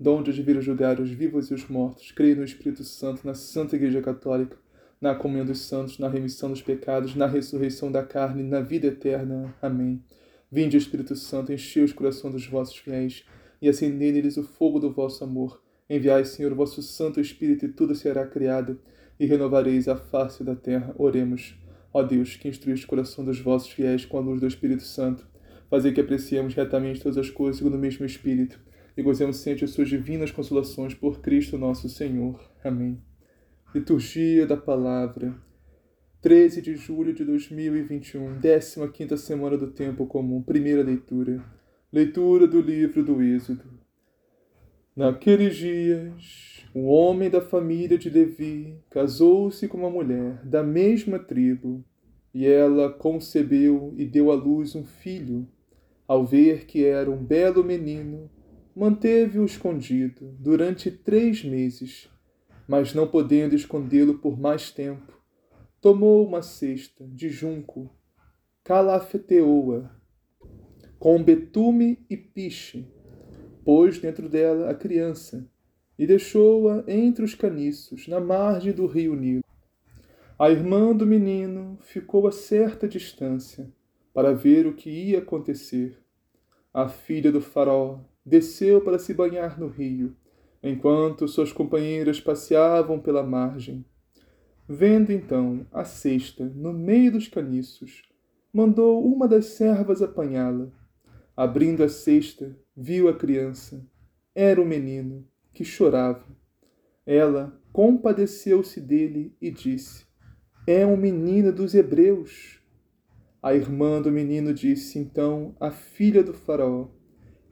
de vir julgar os vivos e os mortos, creio no Espírito Santo, na Santa Igreja Católica, na comunhão dos santos, na remissão dos pecados, na ressurreição da carne, na vida eterna. Amém. Vinde, Espírito Santo, enchei os corações dos vossos fiéis e acendei neles o fogo do vosso amor. Enviai, Senhor, o vosso Santo Espírito e tudo será criado e renovareis a face da terra. Oremos. Ó Deus, que instruíste o coração dos vossos fiéis com a luz do Espírito Santo, fazei que apreciemos retamente todas as coisas segundo o mesmo Espírito e gozemos sempre de suas divinas consolações por Cristo nosso Senhor. Amém. Liturgia da Palavra. 13 de julho de 2021, 15 semana do Tempo Comum, primeira leitura. Leitura do livro do Êxodo. Naqueles dias, um homem da família de Levi casou-se com uma mulher da mesma tribo, e ela concebeu e deu à luz um filho. Ao ver que era um belo menino, manteve-o escondido durante três meses, mas não podendo escondê-lo por mais tempo, tomou uma cesta de junco, calafeteou-a com betume e piche, pôs dentro dela a criança e deixou-a entre os caniços, na margem do rio Nilo. A irmã do menino ficou a certa distância para ver o que ia acontecer. A filha do faraó desceu para se banhar no rio, enquanto suas companheiras passeavam pela margem. Vendo então a cesta no meio dos caniços, mandou uma das servas apanhá-la. Abrindo a cesta, viu a criança. Era o menino, que chorava. Ela compadeceu-se dele e disse: É um menino dos hebreus. A irmã do menino disse então à filha do Faraó: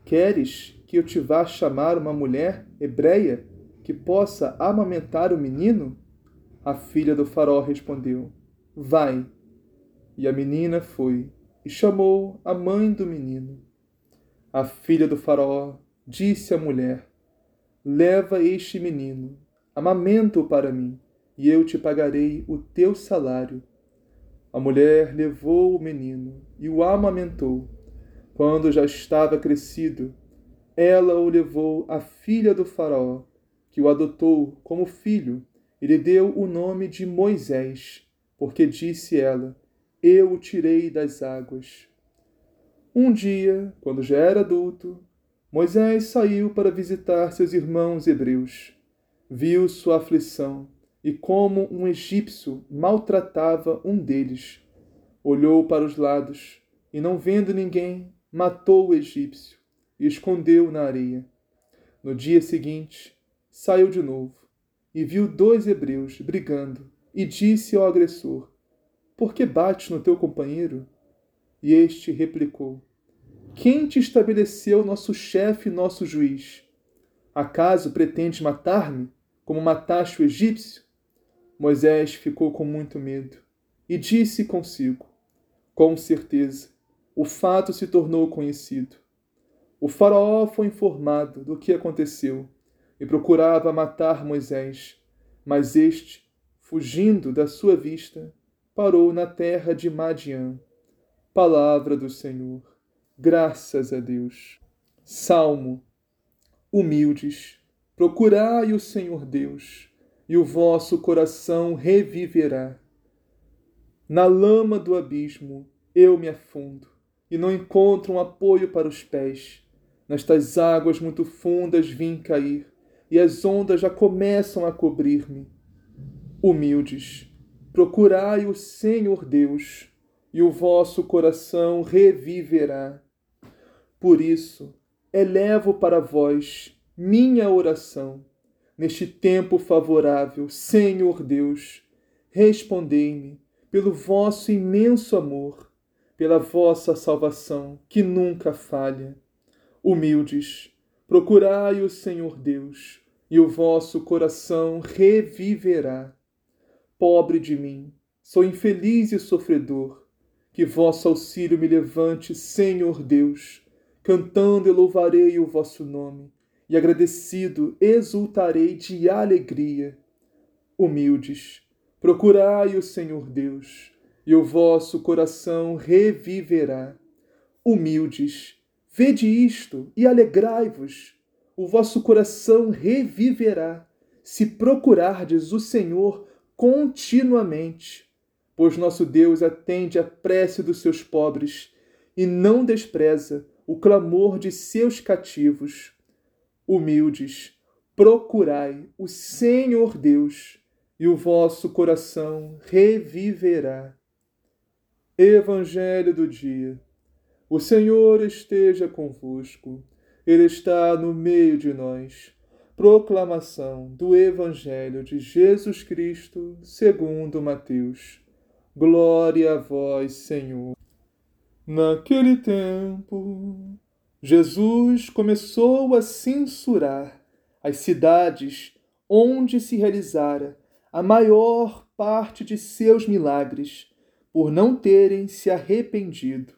Queres que eu te vá chamar uma mulher hebreia que possa amamentar o menino? A filha do faraó respondeu: Vai. E a menina foi e chamou a mãe do menino. A filha do faraó disse à mulher: Leva este menino, amamenta-o para mim, e eu te pagarei o teu salário. A mulher levou o menino e o amamentou. Quando já estava crescido, ela o levou à filha do Faraó, que o adotou como filho e lhe deu o nome de Moisés, porque disse ela: Eu o tirei das águas. Um dia, quando já era adulto, Moisés saiu para visitar seus irmãos hebreus. Viu sua aflição e como um egípcio maltratava um deles. Olhou para os lados e, não vendo ninguém, matou o egípcio e escondeu na areia. No dia seguinte, saiu de novo e viu dois hebreus brigando e disse ao agressor: Por que bates no teu companheiro? E este replicou: Quem te estabeleceu nosso chefe e nosso juiz? Acaso pretendes matar-me, como mataste o egípcio? Moisés ficou com muito medo e disse consigo: Com certeza, o fato se tornou conhecido. O faraó foi informado do que aconteceu e procurava matar Moisés, mas este, fugindo da sua vista, parou na terra de Madian. Palavra do Senhor. Graças a Deus. Salmo. Humildes, procurai o Senhor Deus, e o vosso coração reviverá. Na lama do abismo eu me afundo e não encontro um apoio para os pés. Nestas águas muito fundas vim cair, e as ondas já começam a cobrir-me. Humildes, procurai o Senhor Deus, e o vosso coração reviverá. Por isso, elevo para vós minha oração. Neste tempo favorável, Senhor Deus, respondei-me pelo vosso imenso amor pela vossa salvação, que nunca falha. Humildes, procurai o Senhor Deus, e o vosso coração reviverá. Pobre de mim, sou infeliz e sofredor. Que vosso auxílio me levante, Senhor Deus. Cantando eu louvarei o vosso nome, e agradecido exultarei de alegria. Humildes, procurai o Senhor Deus, e o vosso coração reviverá. Humildes, vede isto e alegrai-vos o vosso coração reviverá se procurardes o Senhor continuamente, pois nosso Deus atende à prece dos seus pobres e não despreza o clamor de seus cativos. Humildes, procurai o Senhor Deus, e o vosso coração reviverá. Evangelho do dia. O Senhor esteja convosco. Ele está no meio de nós. Proclamação do Evangelho de Jesus Cristo, segundo Mateus. Glória a vós, Senhor. Naquele tempo, Jesus começou a censurar as cidades onde se realizara a maior parte de seus milagres, por não terem se arrependido.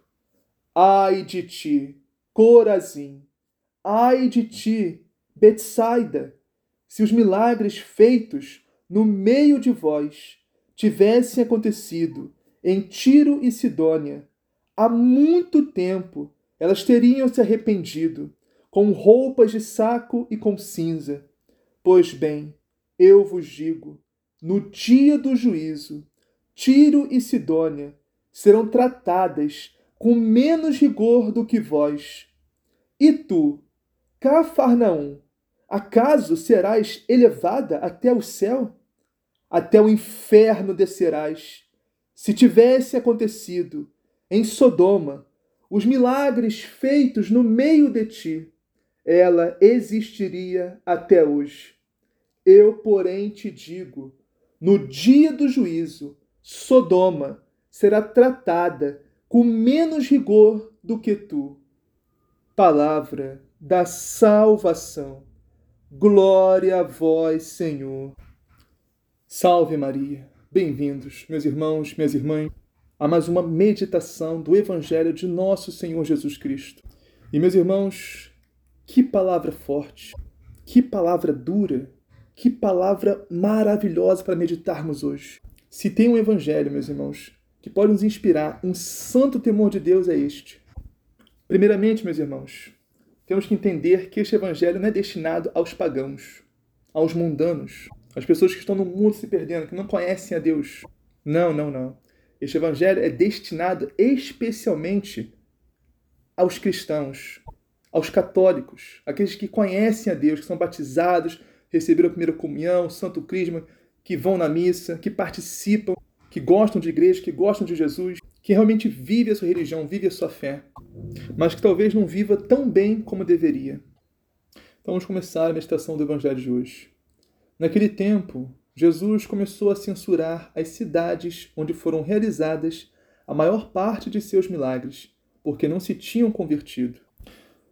Ai de ti, Corazim! Ai de ti, Betsaida, se os milagres feitos no meio de vós tivessem acontecido em Tiro e Sidônia, há muito tempo elas teriam se arrependido, com roupas de saco e com cinza. Pois bem, eu vos digo, no dia do juízo, Tiro e Sidônia serão tratadas com menos rigor do que vós. E tu, Cafarnaum, acaso serás elevada até o céu? Até o inferno descerás. Se tivesse acontecido em Sodoma os milagres feitos no meio de ti, ela existiria até hoje. Eu, porém, te digo: no dia do juízo, Sodoma será tratada com menos rigor do que tu. Palavra da salvação. Glória a vós, Senhor. Salve Maria. Bem-vindos, meus irmãos, minhas irmãs, a mais uma meditação do Evangelho de nosso Senhor Jesus Cristo. E, meus irmãos, que palavra forte, que palavra dura, que palavra maravilhosa para meditarmos hoje. Se tem um Evangelho, meus irmãos, que pode nos inspirar um santo temor de Deus, é este. Primeiramente, meus irmãos, temos que entender que este evangelho não é destinado aos pagãos, aos mundanos, às pessoas que estão no mundo se perdendo, que não conhecem a Deus. Não, não, não. Este evangelho é destinado especialmente aos cristãos, aos católicos, aqueles que conhecem a Deus, que são batizados, receberam a primeira comunhão, santo crisma, que vão na missa, que participam, que gostam de igreja, que gostam de Jesus, que realmente vive a sua religião, vive a sua fé mas que talvez não viva tão bem como deveria. Então vamos começar a meditação do Evangelho de hoje. Naquele tempo, Jesus começou a censurar as cidades onde foram realizadas a maior parte de seus milagres, porque não se tinham convertido.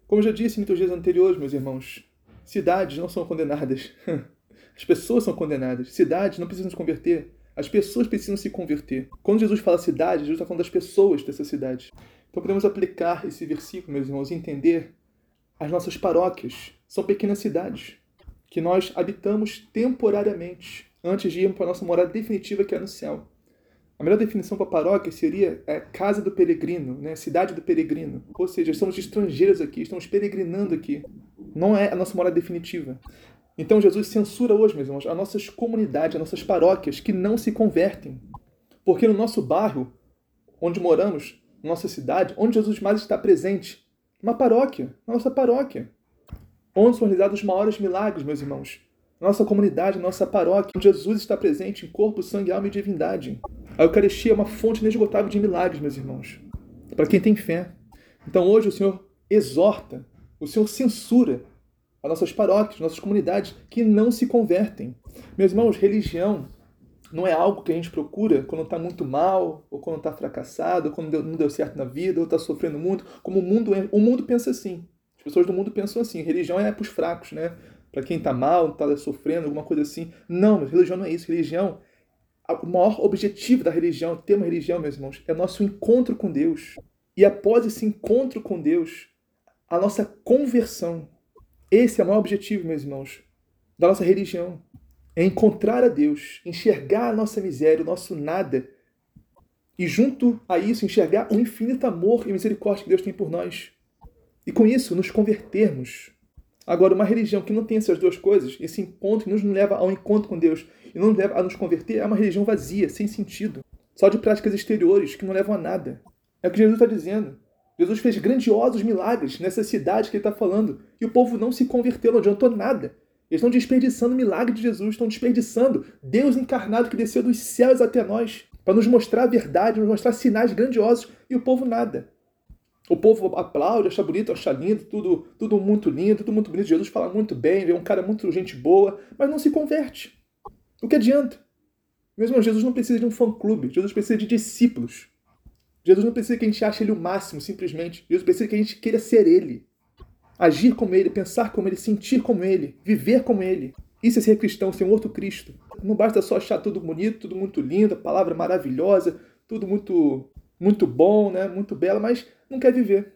Como já disse em dias anteriores, meus irmãos, cidades não são condenadas. As pessoas são condenadas. Cidades não precisam se converter. As pessoas precisam se converter. Quando Jesus fala cidade, Jesus está falando das pessoas dessa cidade. Então podemos aplicar esse versículo, meus irmãos, e entender as nossas paróquias. São pequenas cidades que nós habitamos temporariamente antes de irmos para a nossa morada definitiva que é no céu. A melhor definição para paróquia seria é, casa do peregrino, né? cidade do peregrino. Ou seja, estamos estrangeiros aqui, estamos peregrinando aqui. Não é a nossa morada definitiva. Então Jesus censura hoje, meus irmãos, as nossas comunidades, as nossas paróquias que não se convertem. Porque no nosso bairro, onde moramos, nossa cidade, onde Jesus mais está presente? Uma paróquia, nossa paróquia. Onde são realizados os maiores milagres, meus irmãos? Nossa comunidade, nossa paróquia, onde Jesus está presente em corpo, sangue, alma e divindade. A Eucaristia é uma fonte inesgotável de milagres, meus irmãos. Para quem tem fé. Então hoje o Senhor exorta, o Senhor censura as nossas paróquias, nossas comunidades que não se convertem. Meus irmãos, religião não é algo que a gente procura quando está muito mal, ou quando está fracassado, ou quando não deu certo na vida, ou está sofrendo muito, como o mundo é. O mundo pensa assim. As pessoas do mundo pensam assim. Religião é para os fracos, né? para quem está mal, está sofrendo, alguma coisa assim. Não, mas religião não é isso. Religião, o maior objetivo da religião, ter uma religião, meus irmãos, é nosso encontro com Deus. E após esse encontro com Deus, a nossa conversão. Esse é o maior objetivo, meus irmãos, da nossa religião. É encontrar a Deus, enxergar a nossa miséria, o nosso nada. E junto a isso, enxergar o infinito amor e misericórdia que Deus tem por nós. E com isso, nos convertermos. Agora, uma religião que não tem essas duas coisas, esse encontro que nos leva ao encontro com Deus e não nos leva a nos converter, é uma religião vazia, sem sentido. Só de práticas exteriores que não levam a nada. É o que Jesus está dizendo. Jesus fez grandiosos milagres nessa cidade que ele está falando. E o povo não se converteu, não adiantou nada. Eles estão desperdiçando o milagre de Jesus, estão desperdiçando Deus encarnado que desceu dos céus até nós, para nos mostrar a verdade, nos mostrar sinais grandiosos, e o povo nada. O povo aplaude, acha bonito, acha lindo, tudo, tudo muito lindo, tudo muito bonito. Jesus fala muito bem, é um cara muito gente boa, mas não se converte. O que adianta? Mesmo Jesus não precisa de um fã-clube, Jesus precisa de discípulos. Jesus não precisa que a gente ache ele o máximo, simplesmente. Jesus precisa que a gente queira ser ele. Agir como ele, pensar como ele, sentir como ele, viver como ele. Isso é ser cristão, ser um outro Cristo. Não basta só achar tudo bonito, tudo muito lindo, palavra maravilhosa, tudo muito muito bom, né? muito bela, mas não quer viver.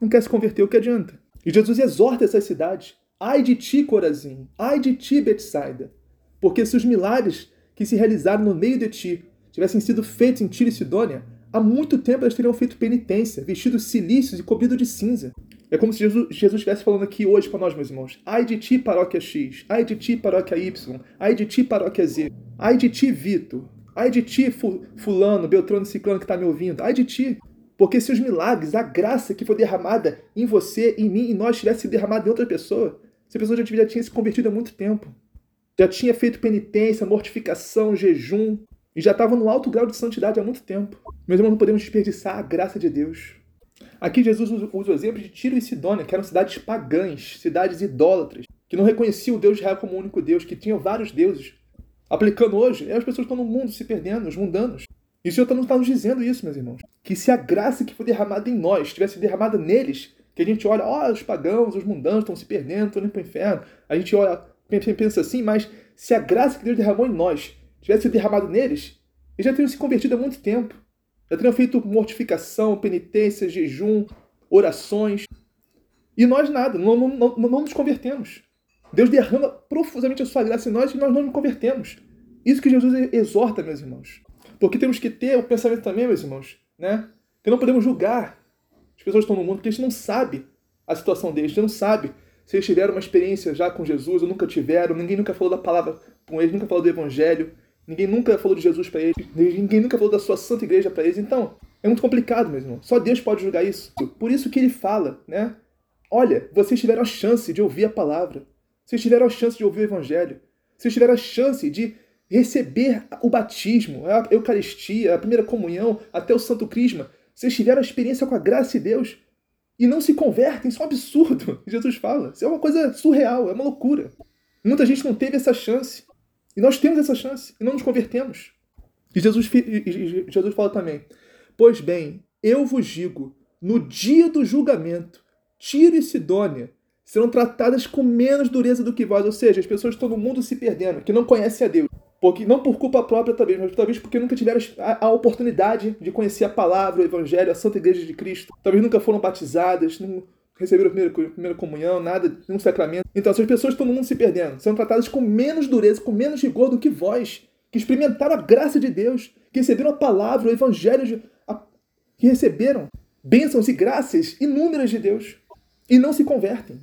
Não quer se converter, o que adianta? E Jesus exorta essas cidades. Ai de ti, Corazim! Ai de ti, Betsaida! Porque se os milagres que se realizaram no meio de ti tivessem sido feitos em Tiro e Sidônia, Há muito tempo elas teriam feito penitência, vestidos silícios e cobridos de cinza. É como se Jesus, Jesus estivesse falando aqui hoje para nós, meus irmãos. Ai de ti, paróquia X. Ai de ti, paróquia Y. Ai de ti, paróquia Z. Ai de ti, Vitor. Ai de ti, fulano, Beltrano, Ciclano que está me ouvindo. Ai de ti. Porque se os milagres, a graça que foi derramada em você, em mim, e nós tivesse sido derramada em outra pessoa, essa pessoa já tinha se convertido há muito tempo. Já tinha feito penitência, mortificação, jejum, e já estavam no alto grau de santidade há muito tempo. Meus irmãos, não podemos desperdiçar a graça de Deus. Aqui Jesus usa o exemplo de Tiro e Sidônia, que eram cidades pagãs, cidades idólatras, que não reconheciam o Deus de Israel como o único Deus, que tinham vários deuses. Aplicando hoje, as pessoas estão no mundo se perdendo, os mundanos. E o Senhor está tá nos dizendo isso, meus irmãos. Que se a graça que foi derramada em nós tivesse derramada neles, que a gente olha, ó, oh, os pagãos, os mundanos estão se perdendo, estão indo para o inferno. A gente olha, pensa assim, mas se a graça que Deus derramou em nós tivesse derramado neles, eles já teriam se convertido há muito tempo. Já teriam feito mortificação, penitência, jejum, orações. E nós nada, não, não, não, não nos convertemos. Deus derrama profusamente a sua graça em nós e nós não nos convertemos. Isso que Jesus exorta, meus irmãos. Porque temos que ter o pensamento também, meus irmãos, né? Que não podemos julgar as pessoas que estão no mundo, porque a gente não sabe a situação deles, a gente não sabe se eles tiveram uma experiência já com Jesus ou nunca tiveram, ninguém nunca falou da palavra com eles, nunca falou do evangelho. Ninguém nunca falou de Jesus para eles. Ninguém nunca falou da sua santa igreja para eles. Então, é muito complicado, meu irmão. Só Deus pode julgar isso. Por isso que ele fala, né? Olha, vocês tiveram a chance de ouvir a palavra. Vocês tiveram a chance de ouvir o evangelho. Vocês tiveram a chance de receber o batismo, a Eucaristia, a primeira comunhão, até o Santo Crisma. Vocês tiveram a experiência com a graça de Deus e não se convertem. Isso é um absurdo. Jesus fala. Isso é uma coisa surreal, é uma loucura. Muita gente não teve essa chance. E nós temos essa chance e não nos convertemos. E Jesus, e Jesus fala também: Pois bem, eu vos digo, no dia do julgamento, Tiro e Sidônia serão tratadas com menos dureza do que vós. Ou seja, as pessoas no mundo se perdendo, que não conhecem a Deus. Porque, não por culpa própria, talvez, mas talvez porque nunca tiveram a, a oportunidade de conhecer a palavra, o Evangelho, a Santa Igreja de Cristo. Talvez nunca foram batizadas, não, receberam a primeira, primeira comunhão, nada, nenhum sacramento. Então, essas pessoas no mundo se perdendo, são tratadas com menos dureza, com menos rigor do que vós, que experimentaram a graça de Deus, que receberam a palavra, o evangelho, de, a, que receberam bênçãos e graças inúmeras de Deus e não se convertem.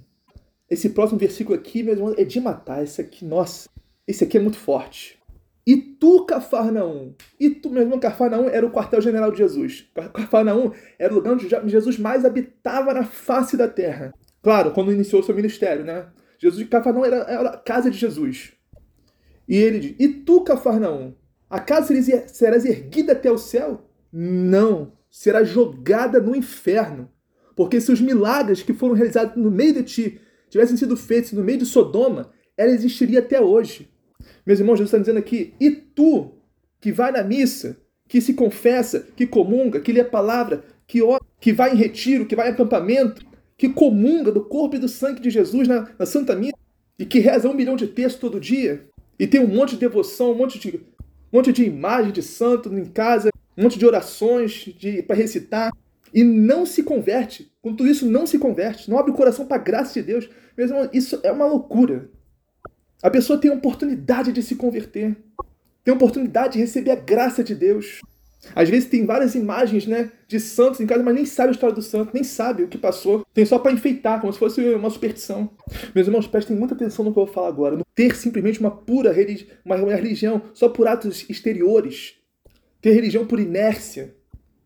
Esse próximo versículo aqui, meu irmão, é de matar. Esse aqui, nossa, esse aqui é muito forte. E tu, Cafarnaum, e tu, meu irmão, Cafarnaum era o quartel-general de Jesus. Cafarnaum era o lugar onde Jesus mais habitava na face da terra. Claro, quando iniciou seu ministério, né? Jesus, Cafarnaum era, era a casa de Jesus. E ele diz: E tu, Cafarnaum, acaso serás erguida até o céu? Não, será jogada no inferno. Porque se os milagres que foram realizados no meio de ti tivessem sido feitos no meio de Sodoma, ela existiria até hoje. Meus irmãos, Jesus está dizendo aqui, e tu, que vai na missa, que se confessa, que comunga, que lê a palavra, que, ora, que vai em retiro, que vai em acampamento, que comunga do corpo e do sangue de Jesus na, na Santa Missa, e que reza um milhão de textos todo dia e tem um monte de devoção, um monte de, um monte de imagem de santo em casa, um monte de orações para recitar e não se converte. Com tudo isso, não se converte, não abre o coração para a graça de Deus. Mesmo isso é uma loucura. A pessoa tem a oportunidade de se converter, tem a oportunidade de receber a graça de Deus. Às vezes tem várias imagens, né, de santos em casa, mas nem sabe a história do santo, nem sabe o que passou. Tem só para enfeitar, como se fosse uma superstição. Meus irmãos, prestem muita atenção no que eu vou falar agora. No ter simplesmente uma pura religi uma religião só por atos exteriores. Ter religião por inércia.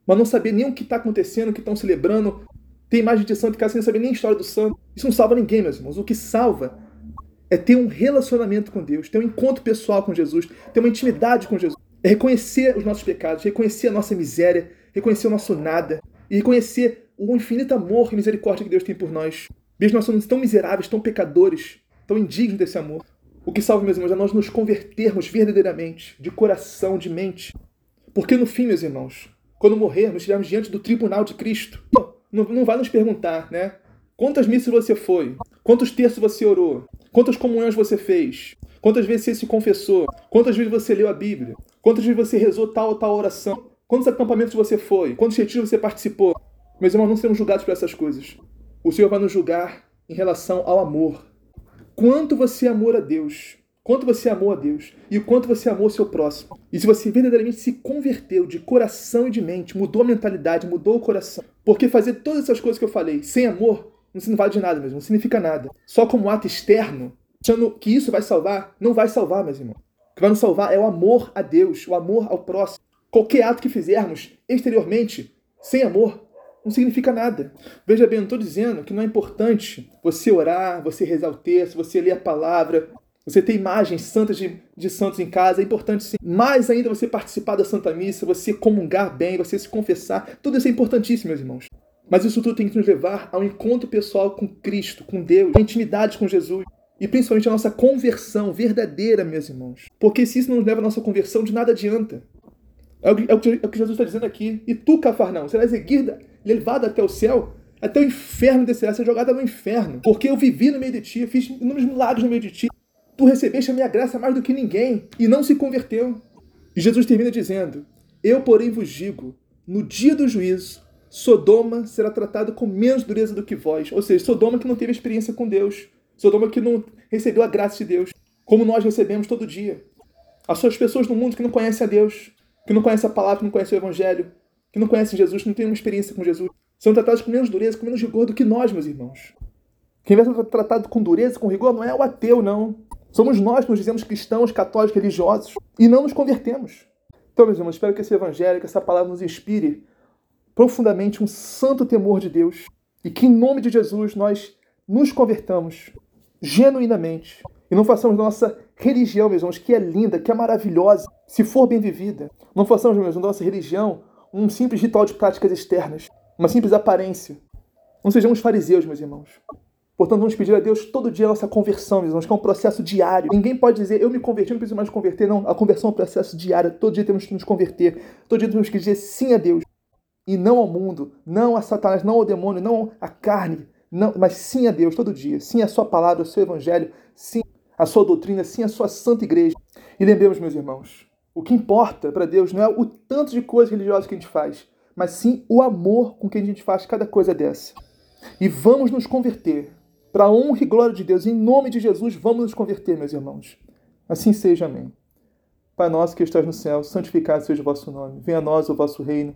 Mas não saber nem o que está acontecendo, o que estão celebrando. Ter imagem de santo em casa sem saber nem a história do santo. Isso não salva ninguém, meus irmãos. O que salva é ter um relacionamento com Deus, ter um encontro pessoal com Jesus, ter uma intimidade com Jesus. É reconhecer os nossos pecados, reconhecer a nossa miséria, reconhecer o nosso nada e reconhecer o infinito amor e misericórdia que Deus tem por nós. Mesmo nós somos tão miseráveis, tão pecadores, tão indignos desse amor. O que salva, meus irmãos, é nós nos convertermos verdadeiramente, de coração, de mente. Porque no fim, meus irmãos, quando morrermos, estivermos diante do tribunal de Cristo, não, não vai nos perguntar, né? Quantas missas você foi? Quantos terços você orou? Quantas comunhões você fez? Quantas vezes você se confessou? Quantas vezes você leu a Bíblia? Quantas vezes você rezou tal ou tal oração? Quantos acampamentos você foi? Quantos retiros você participou? Meus irmãos, não seremos julgados por essas coisas. O Senhor vai nos julgar em relação ao amor. Quanto você amou a Deus? Quanto você amou a Deus? E o quanto você amou o seu próximo? E se você verdadeiramente se converteu de coração e de mente, mudou a mentalidade, mudou o coração. Porque fazer todas essas coisas que eu falei sem amor não vale de nada mesmo, não significa nada. Só como ato externo, achando que isso vai salvar, não vai salvar, meus irmãos. O que vai nos salvar é o amor a Deus, o amor ao próximo. Qualquer ato que fizermos exteriormente, sem amor, não significa nada. Veja bem, eu não estou dizendo que não é importante você orar, você rezar o texto, você ler a palavra, você ter imagens santas de, de santos em casa, é importante sim. Mais ainda você participar da Santa Missa, você comungar bem, você se confessar, tudo isso é importantíssimo, meus irmãos. Mas isso tudo tem que nos levar ao encontro pessoal com Cristo, com Deus, a intimidade com Jesus. E principalmente a nossa conversão verdadeira, meus irmãos. Porque se isso não nos leva à nossa conversão, de nada adianta. É o, é que, é o que Jesus está dizendo aqui. E tu, Cafarnão, serás erguida, levada até o céu, até o inferno descerá, ser jogada no inferno. Porque eu vivi no meio de ti, fiz inúmeros milagres no meio de ti. Tu recebeste a minha graça mais do que ninguém e não se converteu. E Jesus termina dizendo: Eu, porém, vos digo, no dia do juízo, Sodoma será tratado com menos dureza do que vós. Ou seja, Sodoma que não teve experiência com Deus. Sodoma que não recebeu a graça de Deus, como nós recebemos todo dia. As suas pessoas no mundo que não conhecem a Deus, que não conhecem a palavra, que não conhecem o Evangelho, que não conhecem Jesus, que não têm uma experiência com Jesus, são tratados com menos dureza, com menos rigor do que nós, meus irmãos. Quem vai ser tratado com dureza, com rigor, não é o ateu, não. Somos nós que nos dizemos cristãos, católicos, religiosos e não nos convertemos. Então, meus irmãos, espero que esse Evangelho, que essa palavra nos inspire profundamente um santo temor de Deus e que, em nome de Jesus, nós nos convertamos genuinamente e não façamos nossa religião, meus irmãos, que é linda, que é maravilhosa, se for bem vivida. Não façamos, meus irmãos, nossa religião um simples ritual de práticas externas, uma simples aparência. Não sejamos fariseus, meus irmãos. Portanto, vamos pedir a Deus todo dia a nossa conversão, meus irmãos, que é um processo diário. Ninguém pode dizer, eu me converti, não preciso mais converter. Não, a conversão é um processo diário. Todo dia temos que nos converter. Todo dia temos que dizer sim a Deus. E não ao mundo, não a Satanás, não ao demônio, não à carne, não, mas sim a Deus todo dia, sim a sua palavra, o seu evangelho, sim a sua doutrina, sim a sua santa igreja. E lembremos, meus irmãos, o que importa para Deus não é o tanto de coisas religiosas que a gente faz, mas sim o amor com que a gente faz cada coisa dessa. E vamos nos converter. Para a honra e glória de Deus, em nome de Jesus, vamos nos converter, meus irmãos. Assim seja, amém. Pai nosso que estás no céu, santificado seja o vosso nome. Venha a nós o vosso reino.